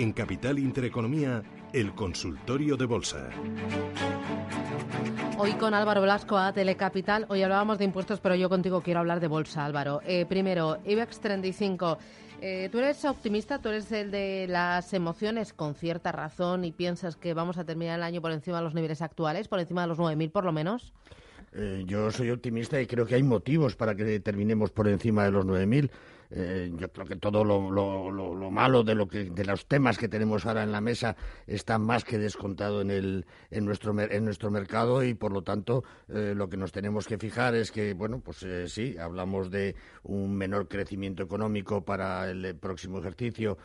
En Capital Intereconomía, el consultorio de bolsa. Hoy con Álvaro Blasco a Telecapital. Hoy hablábamos de impuestos, pero yo contigo quiero hablar de bolsa, Álvaro. Eh, primero, IBEX 35. Eh, tú eres optimista, tú eres el de las emociones con cierta razón y piensas que vamos a terminar el año por encima de los niveles actuales, por encima de los 9.000 por lo menos. Eh, yo soy optimista y creo que hay motivos para que terminemos por encima de los 9.000. Eh, yo creo que todo lo, lo, malo de, lo que, de los temas que tenemos ahora en la mesa está más que descontado en, el, en, nuestro, en nuestro mercado y, por lo tanto, eh, lo que nos tenemos que fijar es que, bueno, pues eh, sí, hablamos de un menor crecimiento económico para el próximo ejercicio,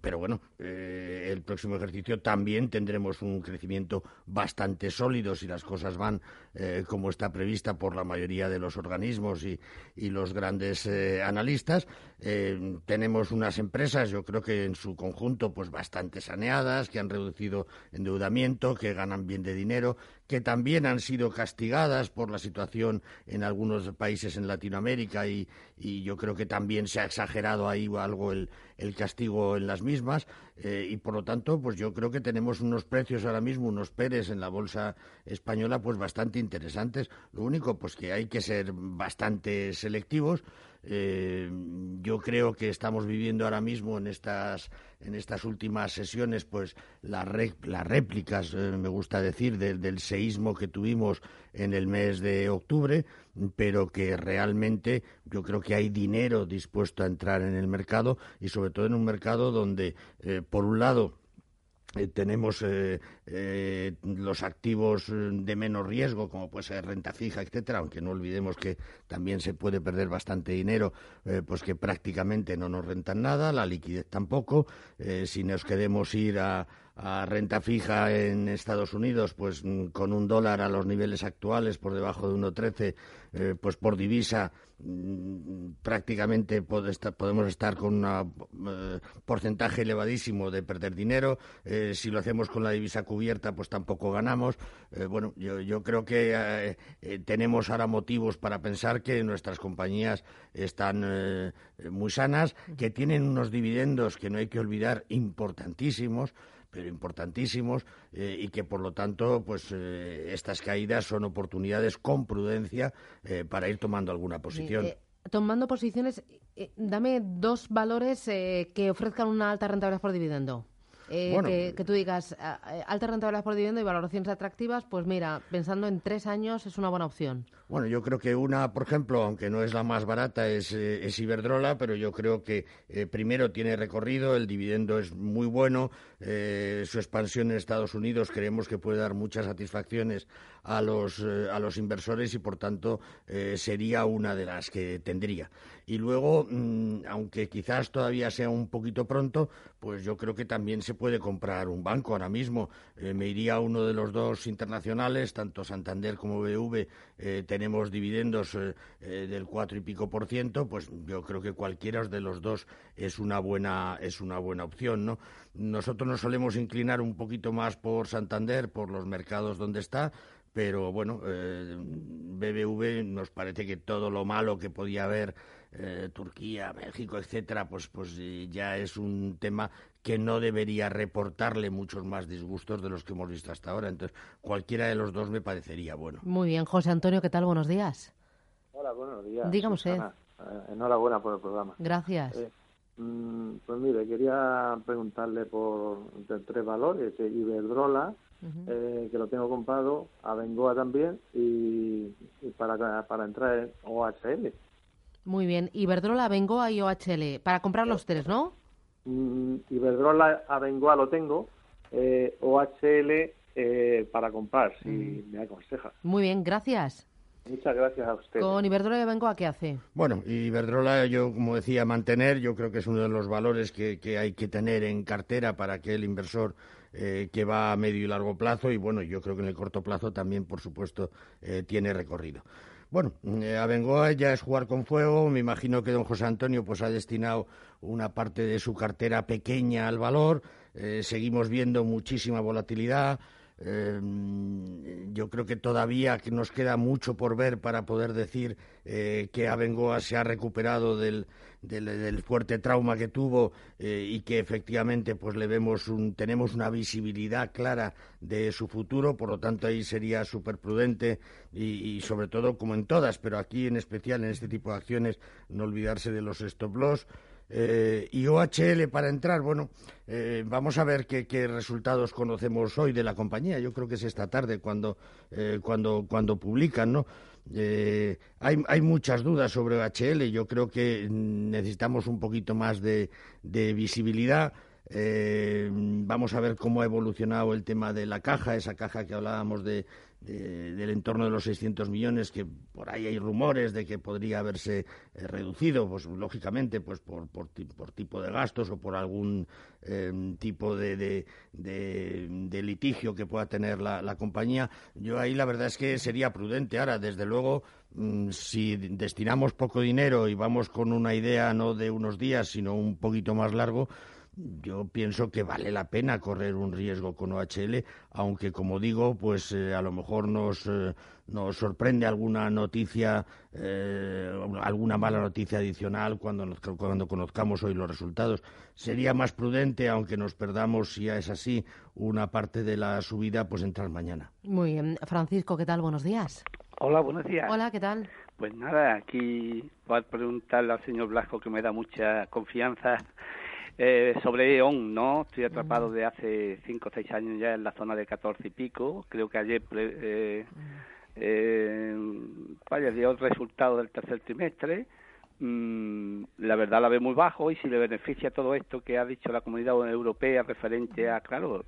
pero bueno, el próximo ejercicio también tendremos un crecimiento bastante sólido si las cosas van como está prevista por la mayoría de los organismos y, y los grandes analistas eh, tenemos unas empresas, yo creo que en su conjunto, pues bastante saneadas, que han reducido endeudamiento, que ganan bien de dinero, que también han sido castigadas por la situación en algunos países en Latinoamérica y, yo creo que también se ha exagerado ahí algo el, castigo en las mismas. Eh, y por lo tanto pues yo creo que tenemos unos precios ahora mismo unos PERES en la bolsa española pues bastante interesantes. Lo único pues que hay que ser bastante selectivos eh, yo creo que estamos viviendo ahora mismo en estas, en estas últimas sesiones, pues las réplicas, eh, me gusta decir, del seísmo que tuvimos en el mes de octubre, pero que realmente yo creo que hay dinero dispuesto a entrar en el mercado y sobre todo en un mercado donde, eh, por un lado, eh, tenemos eh, eh, los activos de menos riesgo, como puede ser renta fija, etcétera, aunque no olvidemos que también se puede perder bastante dinero, pues que prácticamente no nos rentan nada, la liquidez tampoco. si nos queremos ir a, a renta fija en Estados Unidos, pues mm, con un dólar a los niveles actuales por debajo de 1,13, eh, pues por divisa mm, prácticamente podemos estar con un eh, porcentaje elevadísimo de perder dinero. Eh, si lo hacemos con la divisa cubierta, pues tampoco ganamos. bueno, yo, yo, creo que tenemos ahora motivos para pensar que nuestras compañías están muy sanas, que tienen unos dividendos que no hay que olvidar importantísimos pero importantísimos eh, y que por lo tanto pues eh, estas caídas son oportunidades con prudencia eh, para ir tomando alguna posición. tomando posiciones, dame dos valores que ofrezcan una alta rentabilidad por dividendo. Que, que, tú digas alta rentabilidad por dividendo y valoraciones atractivas, pues mira, pensando en tres años es una buena opción. Bueno, yo creo que una, por ejemplo, aunque no es la más barata, es, eh, Iberdrola, pero yo creo que eh, primero tiene recorrido, el dividendo es muy bueno, eh, su expansión en Estados Unidos creemos que puede dar muchas satisfacciones a los, a los inversores y, por tanto, sería una de las que tendría. Y luego, mm, aunque quizás todavía sea un poquito pronto, pues yo creo que también se puede comprar un banco ahora mismo. me iría a uno de los dos internacionales, tanto Santander como BV tenemos dividendos eh, eh, del cuatro y pico por ciento, pues yo creo que cualquiera de los dos es una buena es una buena opción, ¿no? Nosotros nos solemos inclinar un poquito más por Santander, por los mercados donde está, pero bueno, eh, BBV nos parece que todo lo malo que podía haber eh, Turquía, México, etcétera, pues, pues ya es un tema que no debería reportarle muchos más disgustos de los que hemos visto hasta ahora. Entonces, cualquiera de los dos me parecería bueno. Muy bien, José Antonio, ¿qué tal? Buenos días. Hola, buenos días. Dígame usted. Eh, enhorabuena por el programa. Gracias. Eh, mm, pues mire, quería preguntarle por tres valores, Iberdrola, que lo tengo comprado, a Bengoa también, y, para, para entrar en OHL. Muy bien. Iberdrola, Abengoa y OHL. Para comprar los tres, ¿no? Mm, Iberdrola, Abengoa lo tengo. Eh, OHL eh, para comprar, si mm. me aconseja. Muy bien, gracias. Muchas gracias a usted. Con Iberdrola y Abengoa, ¿qué hace? Bueno, Iberdrola, yo como decía, mantener, yo creo que es uno de los valores que, hay que tener en cartera para que el inversor eh, que va a medio y largo plazo, y bueno, yo creo que en el corto plazo también, por supuesto, tiene recorrido. Bueno, eh, a Bengoa ya es jugar con fuego. Me imagino que don José Antonio pues ha destinado una parte de su cartera pequeña al valor. Eh, seguimos viendo muchísima volatilidad. Yo creo que todavía nos queda mucho por ver para poder decir que Abengoa se ha recuperado del, del, fuerte trauma que tuvo y que efectivamente pues le vemos un, tenemos una visibilidad clara de su futuro, por lo tanto ahí sería súper prudente y, sobre todo como en todas, pero aquí en especial en este tipo de acciones no olvidarse de los stop loss. Eh, y OHL para entrar, bueno, eh, vamos a ver qué, resultados conocemos hoy de la compañía. Yo creo que es esta tarde cuando, eh, cuando, cuando publican, ¿no? hay, hay, muchas dudas sobre OHL. Yo creo que necesitamos un poquito más de, de visibilidad. Eh, vamos a ver cómo ha evolucionado el tema de la caja, esa caja que hablábamos de, del entorno de los 600 millones, que por ahí hay rumores de que podría haberse eh, reducido, pues lógicamente, pues por, por, tipo de gastos o por algún eh, tipo de, de, litigio que pueda tener la, compañía. Yo ahí la verdad es que sería prudente. Ahora, desde luego, mm, si destinamos poco dinero y vamos con una idea no de unos días, sino un poquito más largo, yo pienso que vale la pena correr un riesgo con OHL, aunque como digo, pues eh, a lo mejor nos, eh, nos sorprende alguna noticia, eh, alguna mala noticia adicional cuando, cuando conozcamos hoy los resultados. Sería más prudente, aunque nos perdamos, si es así, una parte de la subida, pues entrar mañana. Muy bien. Francisco, ¿qué tal? Buenos días. Hola, buenos días. Hola, ¿qué tal? Pues nada, aquí voy a preguntarle al señor Blasco que me da mucha confianza eh, sobre E.ON, ¿no? Estoy atrapado de hace cinco o seis años ya en la zona de 14 y pico. Creo que ayer eh, eh, vaya, dio el resultado del tercer trimestre. Mm, la verdad la ve muy bajo y si le beneficia todo esto que ha dicho la comunidad europea referente a, claro,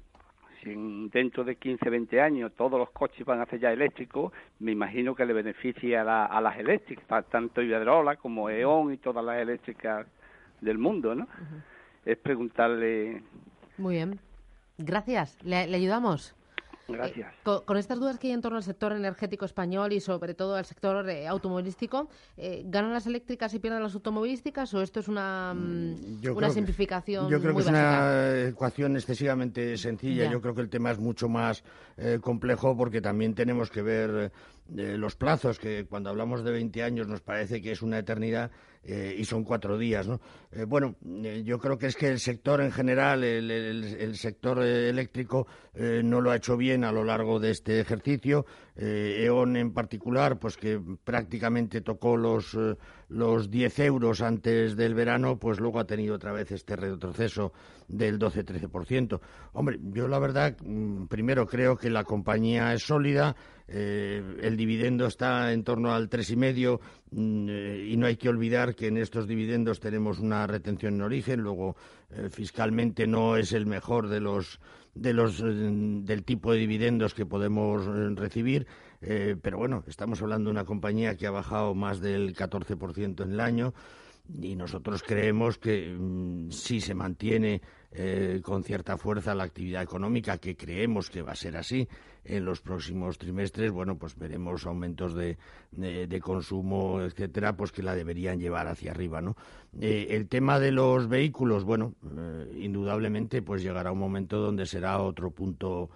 si dentro de 15, 20 años todos los coches van a ser ya eléctricos, me imagino que le beneficia a, las eléctricas, tanto Iberdrola como E.ON y todas las eléctricas del mundo, ¿no? Es preguntarle. Muy bien. Gracias. ¿Le, ayudamos? Gracias. Eh, con, estas dudas que hay en torno al sector energético español y sobre todo al sector eh, automovilístico, eh, ¿ganan las eléctricas y pierden las automovilísticas o esto es una, mm, una simplificación? yo creo que es una ecuación excesivamente sencilla. Yo creo que el tema es mucho más complejo porque también tenemos que ver los plazos, que cuando hablamos de 20 años nos parece que es una eternidad eh, y son cuatro días. ¿no? Eh, bueno, eh, yo creo que es que el sector en general, el, sector eléctrico, no lo ha hecho bien a lo largo de este ejercicio. E.ON en particular, pues que prácticamente tocó los, los 10 euros antes del verano, pues luego ha tenido otra vez este retroceso del 12-13%. Hombre, yo la verdad, mm, primero creo que la compañía es sólida, el dividendo está en torno al 3,5 mm, y no hay que olvidar que en estos dividendos tenemos una retención en origen, luego eh, fiscalmente no es el mejor de los de los eh, del tipo de dividendos que podemos eh, recibir, pero bueno, estamos hablando de una compañía que ha bajado más del 14% en el año y nosotros creemos que mm, si se mantiene eh, con cierta fuerza la actividad económica, que creemos que va a ser así en los próximos trimestres, bueno, pues veremos aumentos de, de, consumo, etcétera, pues que la deberían llevar hacia arriba, ¿no? Eh, el tema de los vehículos, bueno, eh, indudablemente, pues llegará un momento donde será otro punto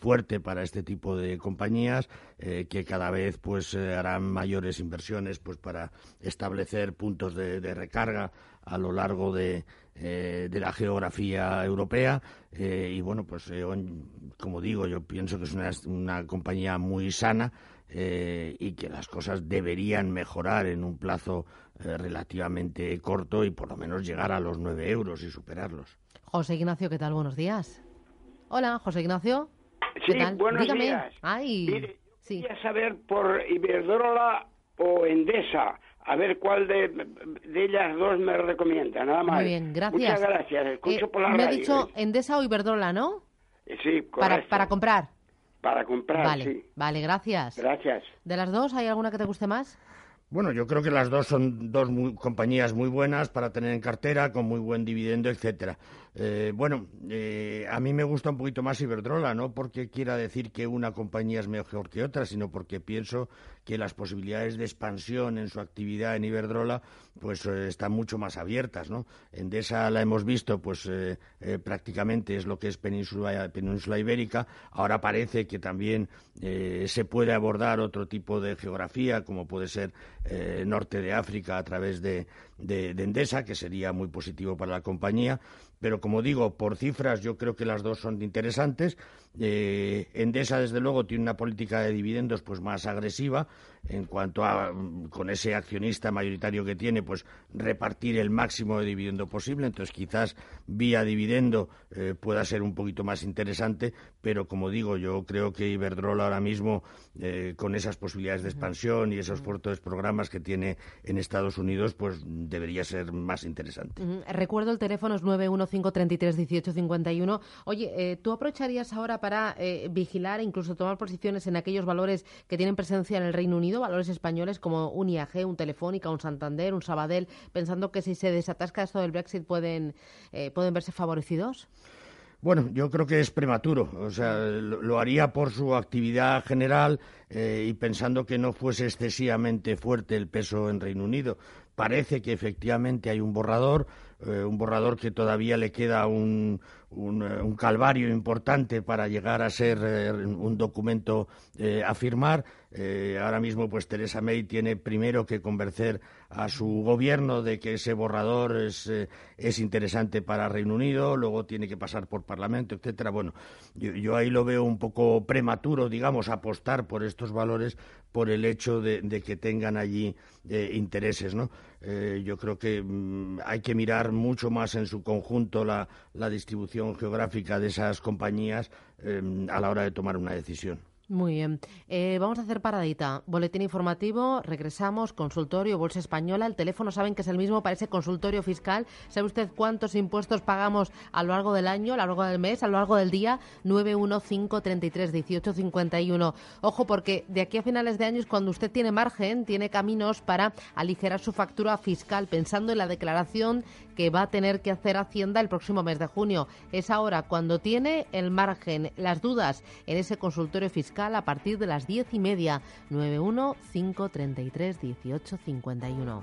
fuerte para este tipo de compañías que cada vez pues harán mayores inversiones pues para establecer puntos de recarga a lo largo de, eh, de la geografía europea eh, y bueno pues eh, como digo yo pienso que es una, una compañía muy sana y que las cosas deberían mejorar en un plazo relativamente corto y por lo menos llegar a los nueve euros y superarlos. José Ignacio, ¿qué tal? Buenos días. Hola, José Ignacio. ¿Qué sí, buenos días. Ay, sí. quería saber por Iberdrola o Endesa a ver cuál de, ellas dos me recomienda, nada más. Muy bien, gracias. Muchas gracias, escucho eh, por la Me ha dicho Endesa o Iberdrola, ¿no? Eh, sí, correcto. Para, para comprar. Para comprar, vale, sí. Vale, gracias. Gracias. ¿De las dos hay alguna que te guste más? Bueno, yo creo que las dos son dos compañías muy buenas para tener en cartera, con muy buen dividendo, etcétera. Eh, bueno, eh, a mí me gusta un poquito más Iberdrola, no porque quiera decir que una compañía es mejor que otra, sino porque pienso que las posibilidades de expansión en su actividad en Iberdrola pues eh, están mucho más abiertas, ¿no? Endesa la hemos visto, pues eh, eh, prácticamente es lo que es península, ibérica. Ahora parece que también se puede abordar otro tipo de geografía, como puede ser norte de África a través de, de, Endesa, que sería muy positivo para la compañía. Pero como digo, por cifras yo creo que las dos son interesantes. Endesa, desde luego, tiene una política de dividendos pues más agresiva en cuanto a, mm, con ese accionista mayoritario que tiene, pues repartir el máximo de dividendo posible. Entonces, quizás vía dividendo eh, pueda ser un poquito más interesante, pero como digo, yo creo que Iberdrola ahora mismo, eh, con esas posibilidades de expansión y esos fuertes programas que tiene en Estados Unidos, pues debería ser más interesante. Recuerdo el teléfono es 915331851. Oye, eh, ¿tú aprovecharías ahora para vigilar e incluso tomar posiciones en aquellos valores que tienen presencia en el Reino Unido? valores españoles como un IAG, un Telefónica, un Santander, un Sabadell, pensando que si se desatasca esto del Brexit pueden, eh, pueden verse favorecidos? Bueno, yo creo que es prematuro. O sea, lo, haría por su actividad general eh, y pensando que no fuese excesivamente fuerte el peso en Reino Unido. Parece que efectivamente hay un borrador, eh, un borrador que todavía le queda un, un, calvario importante para llegar a ser un documento a firmar. Eh, ahora mismo, pues Teresa May tiene primero que convencer a su gobierno de que ese borrador es, eh, es interesante para Reino Unido, luego tiene que pasar por Parlamento, etcétera. Bueno, yo, ahí lo veo un poco prematuro, digamos, apostar por estos valores por el hecho de, que tengan allí eh, intereses, ¿no? yo creo que mm, hay que mirar mucho más en su conjunto la, la distribución geográfica de esas compañías a la hora de tomar una decisión. Muy bien. Eh, vamos a hacer paradita. Boletín informativo, regresamos, consultorio, Bolsa Española. El teléfono saben que es el mismo para ese consultorio fiscal. ¿Sabe usted cuántos impuestos pagamos a lo largo del año, a lo largo del mes, a lo largo del día? 915331851. Ojo, porque de aquí a finales de año es cuando usted tiene margen, tiene caminos para aligerar su factura fiscal, pensando en la declaración que va a tener que hacer Hacienda el próximo mes de junio. Es ahora cuando tiene el margen, las dudas en ese consultorio fiscal a partir de las diez y media. 91 533 18 51.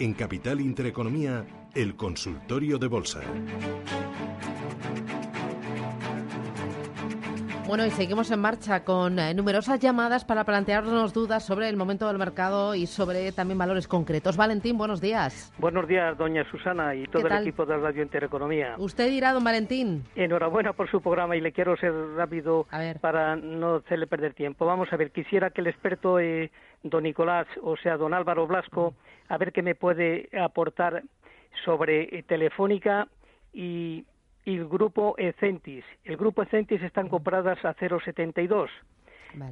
En Capital Intereconomía, el consultorio de bolsa. Bueno, y seguimos en marcha con eh, numerosas llamadas para plantearnos dudas sobre el momento del mercado y sobre también valores concretos. Valentín, buenos días. Buenos días, doña Susana y todo el equipo de Radio Intereconomía. Usted dirá, don Valentín. Enhorabuena por su programa y le quiero ser rápido para no hacerle perder tiempo. Vamos a ver, quisiera que el experto, eh, don Nicolás, o sea, don Álvaro Blasco, a ver qué me puede aportar sobre eh, Telefónica y y el grupo Ecentis. El grupo Ecentis están compradas a 0,72.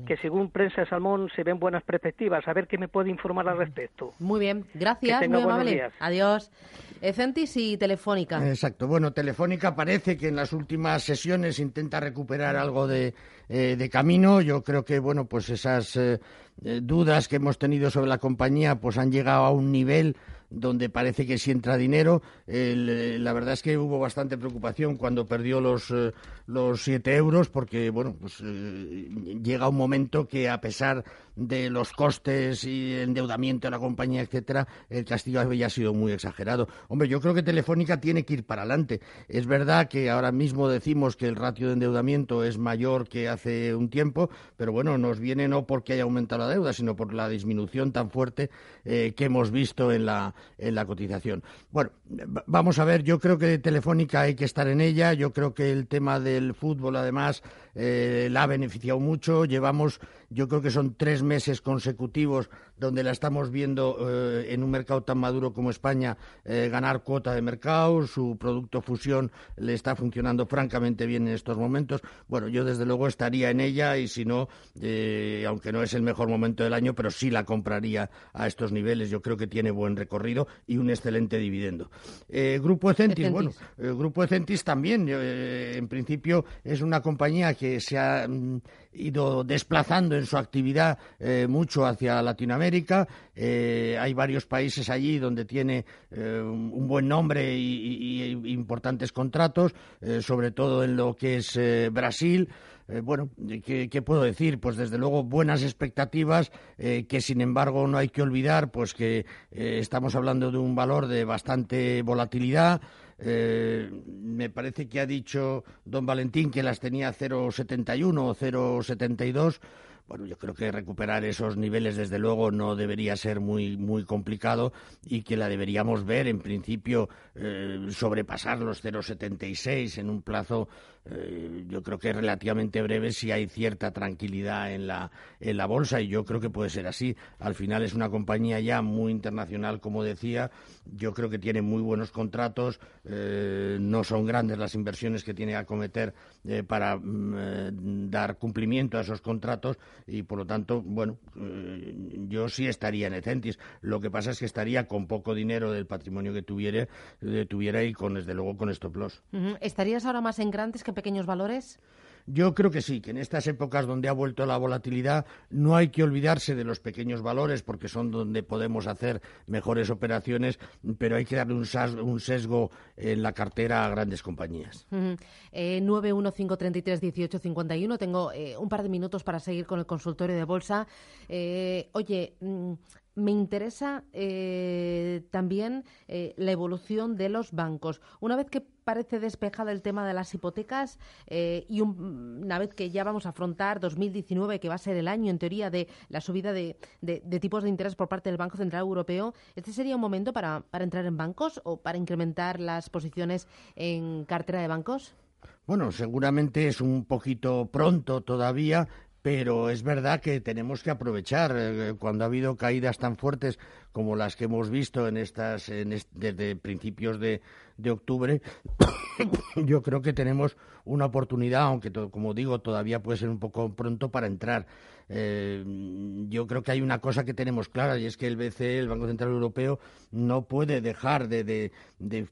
que según Prensa Salmón se ven buenas perspectivas. A ver qué me puede informar al respecto. Muy bien, gracias, muy amable. Adiós. Ecentis y Telefónica. Exacto. Bueno, Telefónica parece que en las últimas sesiones intenta recuperar algo de, eh, camino. Yo creo que, bueno, pues esas eh, eh, dudas que hemos tenido sobre la compañía pues han llegado a un nivel donde parece que si entra dinero. Eh, la verdad es que hubo bastante preocupación cuando perdió los, eh, los 7 euros, porque bueno, pues eh, llega un momento que a pesar de los costes y endeudamiento de la compañía, etcétera, el castigo había sido muy exagerado. Hombre, yo creo que Telefónica tiene que ir para adelante. Es verdad que ahora mismo decimos que el ratio de endeudamiento es mayor que hace un tiempo, pero bueno, nos viene no porque haya aumentado la deuda, sino por la disminución tan fuerte que hemos visto en la, en la cotización. Bueno, vamos a ver, yo creo que Telefónica hay que estar en ella, yo creo que el tema del fútbol además eh, la ha beneficiado mucho, llevamos, yo creo que son tres meses consecutivos donde la estamos viendo eh, en un mercado tan maduro como España eh, ganar cuota de mercado, su producto fusión le está funcionando francamente bien en estos momentos. Bueno, yo desde luego estaría en ella y si no, aunque no es el mejor momento del año, pero sí la compraría a estos niveles. Yo creo que tiene buen recorrido y un excelente dividendo. Grupo Ecentis, bueno, Grupo Ecentis también, en principio es una compañía que se ha mm, ido desplazando en su actividad eh, mucho hacia Latinoamérica. Eh, hay varios países allí donde tiene un buen nombre y, importantes contratos, sobre todo en lo que es Brasil. Bueno, ¿qué, puedo decir? Pues desde luego buenas expectativas, que sin embargo no hay que olvidar pues que estamos hablando de un valor de bastante volatilidad. Eh, me parece que ha dicho don Valentín que las tenía 0,71 o 0,72. Bueno, yo creo que recuperar esos niveles, desde luego, no debería ser muy, muy complicado y que la deberíamos ver, en principio, eh, sobrepasar los 0,76 en un plazo eh, yo creo que es relativamente breve si hay cierta tranquilidad en la, en la bolsa y yo creo que puede ser así. Al final es una compañía ya muy internacional, como decía. Yo creo que tiene muy buenos contratos. Eh, no son grandes las inversiones que tiene que acometer eh, para mm, dar cumplimiento a esos contratos y, por lo tanto, bueno, yo sí estaría en Ecentis. Lo que pasa es que estaría con poco dinero del patrimonio que tuviera, tuviera y, con, desde luego, con stop loss. ¿Estarías ahora más en grandes que pequeños valores? Yo creo que sí, que en estas épocas donde ha vuelto la volatilidad no hay que olvidarse de los pequeños valores porque son donde podemos hacer mejores operaciones, pero hay que darle un, sesgo en la cartera a grandes compañías. Uh eh, 915331851. Tengo eh, un par de minutos para seguir con el consultorio de bolsa. Eh, oye, mm, me interesa eh, también eh, la evolución de los bancos. Una vez que parece despejada el tema de las hipotecas eh, y una vez que ya vamos a afrontar 2019, que va a ser el año, en teoría, de la subida de, tipos de interés por parte del Banco Central Europeo, ¿este sería un momento para entrar en bancos o para incrementar las posiciones en cartera de bancos? Bueno, seguramente es un poquito pronto todavía, pero es verdad que tenemos que aprovechar eh, cuando ha habido caídas tan fuertes como las que hemos visto en estas desde principios de, de octubre yo creo que tenemos una oportunidad aunque como digo todavía puede ser un poco pronto para entrar. Eh, yo creo que hay una cosa que tenemos clara y es que el BCE, el Banco Central Europeo, no puede dejar de,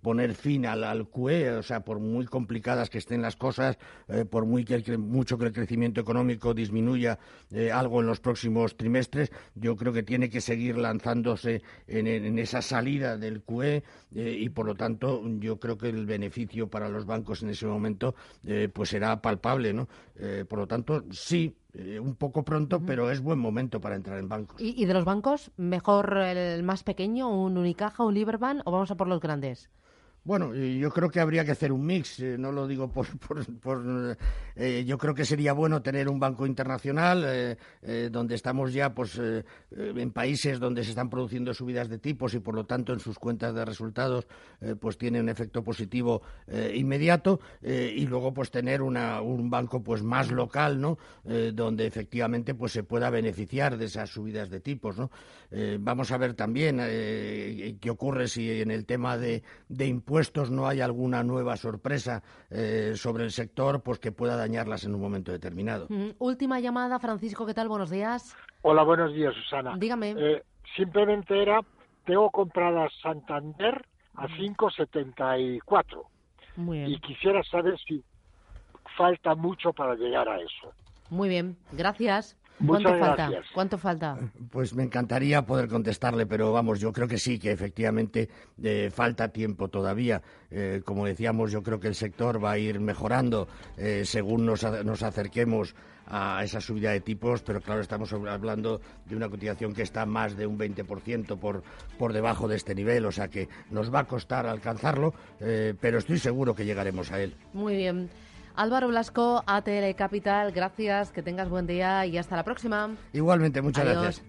poner fin al, QE, o sea, por muy complicadas que estén las cosas, eh, por muy que mucho que el crecimiento económico disminuya eh, algo en los próximos trimestres, yo creo que tiene que seguir lanzándose en, esa salida del QE y, por lo tanto, yo creo que el beneficio para los bancos en ese momento pues será palpable, ¿no? por lo tanto, sí, eh, un poco pronto, pero es buen momento para entrar en bancos. ¿Y, de los bancos, mejor el más pequeño, un Unicaja, un Liberbank o vamos a por los grandes? Bueno, yo creo que habría que hacer un mix, eh, no lo digo por... eh, yo creo que sería bueno tener un banco internacional eh, donde estamos ya pues, en países donde se están produciendo subidas de tipos y por lo tanto en sus cuentas de resultados pues tiene un efecto positivo inmediato y luego pues tener una, un banco pues más local, ¿no? donde efectivamente pues se pueda beneficiar de esas subidas de tipos, ¿no? vamos a ver también qué ocurre si en el tema de, de impuestos puestos no hay alguna nueva sorpresa eh, sobre el sector pues que pueda dañarlas en un momento determinado. Mm, última llamada, Francisco, ¿qué tal? Buenos días. Hola, buenos días, Susana. Dígame. Eh, simplemente era, tengo comprada Santander a 5,74. Muy bien. Y quisiera saber si falta mucho para llegar a eso. Muy bien, gracias. ¿Cuánto falta? ¿Cuánto falta? Pues me encantaría poder contestarle, pero vamos, yo creo que sí, que efectivamente eh, falta tiempo todavía. Eh, como decíamos, yo creo que el sector va a ir mejorando eh, según nos, nos acerquemos a esa subida de tipos, pero claro, estamos hablando de una cotización que está más de un 20% por, por debajo de este nivel, o sea que nos va a costar alcanzarlo, pero estoy seguro que llegaremos a él. Muy bien. Álvaro Blasco, ATL Capital, gracias, que tengas buen día y hasta la próxima. Igualmente, muchas gracias.